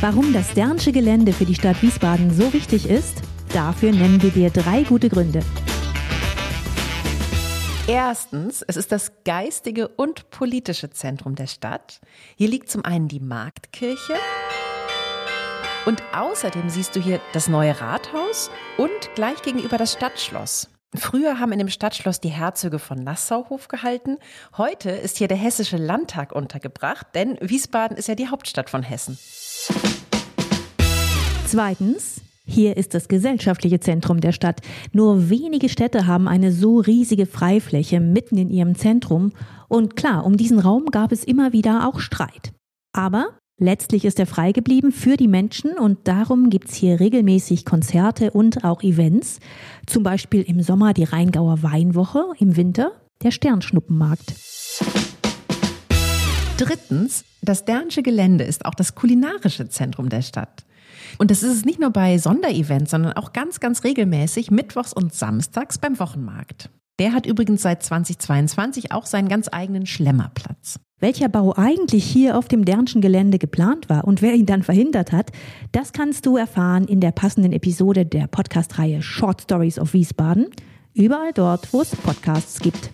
Warum das Dernsche Gelände für die Stadt Wiesbaden so wichtig ist, dafür nennen wir dir drei gute Gründe. Erstens, es ist das geistige und politische Zentrum der Stadt. Hier liegt zum einen die Marktkirche und außerdem siehst du hier das neue Rathaus und gleich gegenüber das Stadtschloss. Früher haben in dem Stadtschloss die Herzöge von Nassau Hof gehalten. Heute ist hier der Hessische Landtag untergebracht, denn Wiesbaden ist ja die Hauptstadt von Hessen. Zweitens, hier ist das gesellschaftliche Zentrum der Stadt. Nur wenige Städte haben eine so riesige Freifläche mitten in ihrem Zentrum. Und klar, um diesen Raum gab es immer wieder auch Streit. Aber letztlich ist er frei geblieben für die Menschen und darum gibt's hier regelmäßig Konzerte und auch Events. Zum Beispiel im Sommer die Rheingauer Weinwoche, im Winter der Sternschnuppenmarkt. Drittens, das Dernsche Gelände ist auch das kulinarische Zentrum der Stadt. Und das ist es nicht nur bei Sonderevents, sondern auch ganz, ganz regelmäßig mittwochs und samstags beim Wochenmarkt. Der hat übrigens seit 2022 auch seinen ganz eigenen Schlemmerplatz. Welcher Bau eigentlich hier auf dem Dernschen Gelände geplant war und wer ihn dann verhindert hat, das kannst du erfahren in der passenden Episode der Podcast-Reihe Short Stories of Wiesbaden. Überall dort, wo es Podcasts gibt.